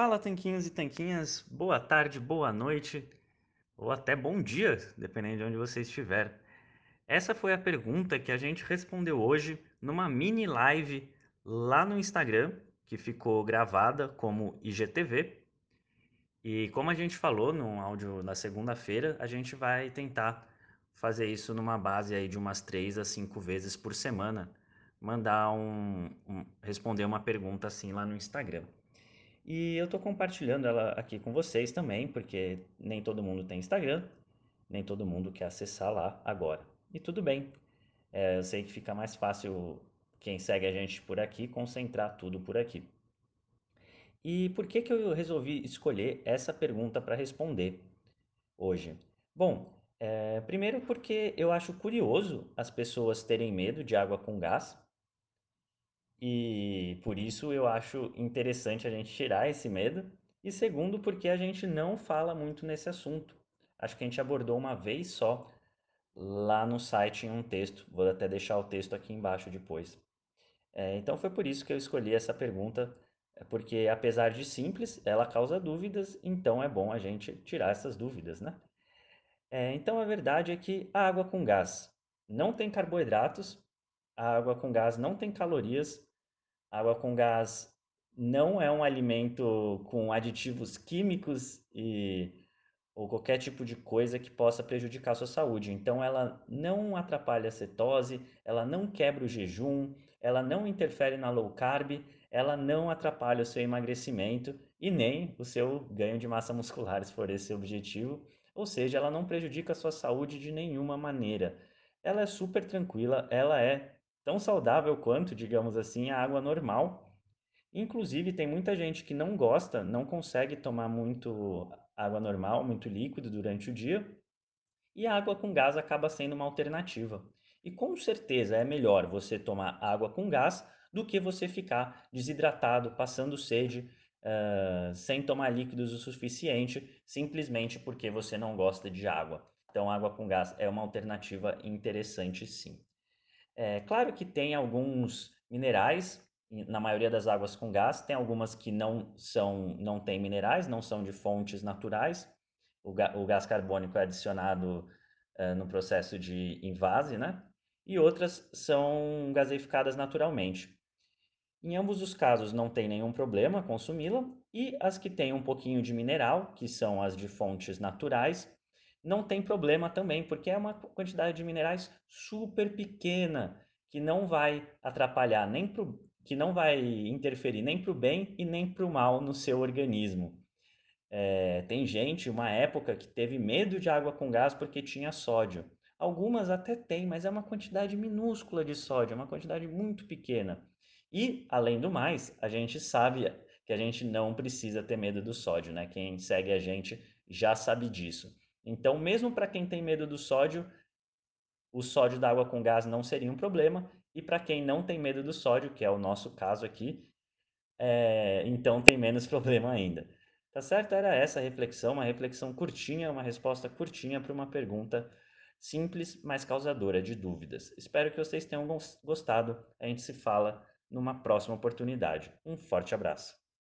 Fala, tanquinhos e tanquinhas, boa tarde, boa noite, ou até bom dia, dependendo de onde você estiver. Essa foi a pergunta que a gente respondeu hoje numa mini live lá no Instagram, que ficou gravada como IGTV. E como a gente falou no áudio na segunda-feira, a gente vai tentar fazer isso numa base aí de umas 3 a 5 vezes por semana, mandar um, um responder uma pergunta assim lá no Instagram. E eu estou compartilhando ela aqui com vocês também, porque nem todo mundo tem Instagram, nem todo mundo quer acessar lá agora. E tudo bem, é, eu sei que fica mais fácil quem segue a gente por aqui concentrar tudo por aqui. E por que, que eu resolvi escolher essa pergunta para responder hoje? Bom, é, primeiro porque eu acho curioso as pessoas terem medo de água com gás e por isso eu acho interessante a gente tirar esse medo. E segundo, porque a gente não fala muito nesse assunto. Acho que a gente abordou uma vez só lá no site em um texto. Vou até deixar o texto aqui embaixo depois. É, então foi por isso que eu escolhi essa pergunta, é porque apesar de simples, ela causa dúvidas, então é bom a gente tirar essas dúvidas, né? É, então a verdade é que a água com gás não tem carboidratos, a água com gás não tem calorias Água com gás não é um alimento com aditivos químicos e ou qualquer tipo de coisa que possa prejudicar a sua saúde. Então ela não atrapalha a cetose, ela não quebra o jejum, ela não interfere na low carb, ela não atrapalha o seu emagrecimento e nem o seu ganho de massa muscular, se for esse o objetivo. Ou seja, ela não prejudica a sua saúde de nenhuma maneira. Ela é super tranquila, ela é tão saudável quanto, digamos assim, a água normal. Inclusive, tem muita gente que não gosta, não consegue tomar muito água normal, muito líquido durante o dia, e a água com gás acaba sendo uma alternativa. E com certeza é melhor você tomar água com gás do que você ficar desidratado, passando sede, uh, sem tomar líquidos o suficiente, simplesmente porque você não gosta de água. Então, água com gás é uma alternativa interessante sim. É claro que tem alguns minerais na maioria das águas com gás, tem algumas que não são, não têm minerais, não são de fontes naturais. O, o gás carbônico é adicionado uh, no processo de invase, né? E outras são gaseificadas naturalmente. Em ambos os casos não tem nenhum problema consumi-la, e as que têm um pouquinho de mineral, que são as de fontes naturais, não tem problema também, porque é uma quantidade de minerais super pequena, que não vai atrapalhar nem que não vai interferir nem para o bem e nem para o mal no seu organismo. É, tem gente, uma época, que teve medo de água com gás porque tinha sódio. Algumas até tem, mas é uma quantidade minúscula de sódio, é uma quantidade muito pequena. E, além do mais, a gente sabe que a gente não precisa ter medo do sódio, né? Quem segue a gente já sabe disso. Então, mesmo para quem tem medo do sódio, o sódio da água com gás não seria um problema. E para quem não tem medo do sódio, que é o nosso caso aqui, é, então tem menos problema ainda. Tá certo? Era essa a reflexão, uma reflexão curtinha, uma resposta curtinha para uma pergunta simples, mas causadora de dúvidas. Espero que vocês tenham gostado. A gente se fala numa próxima oportunidade. Um forte abraço.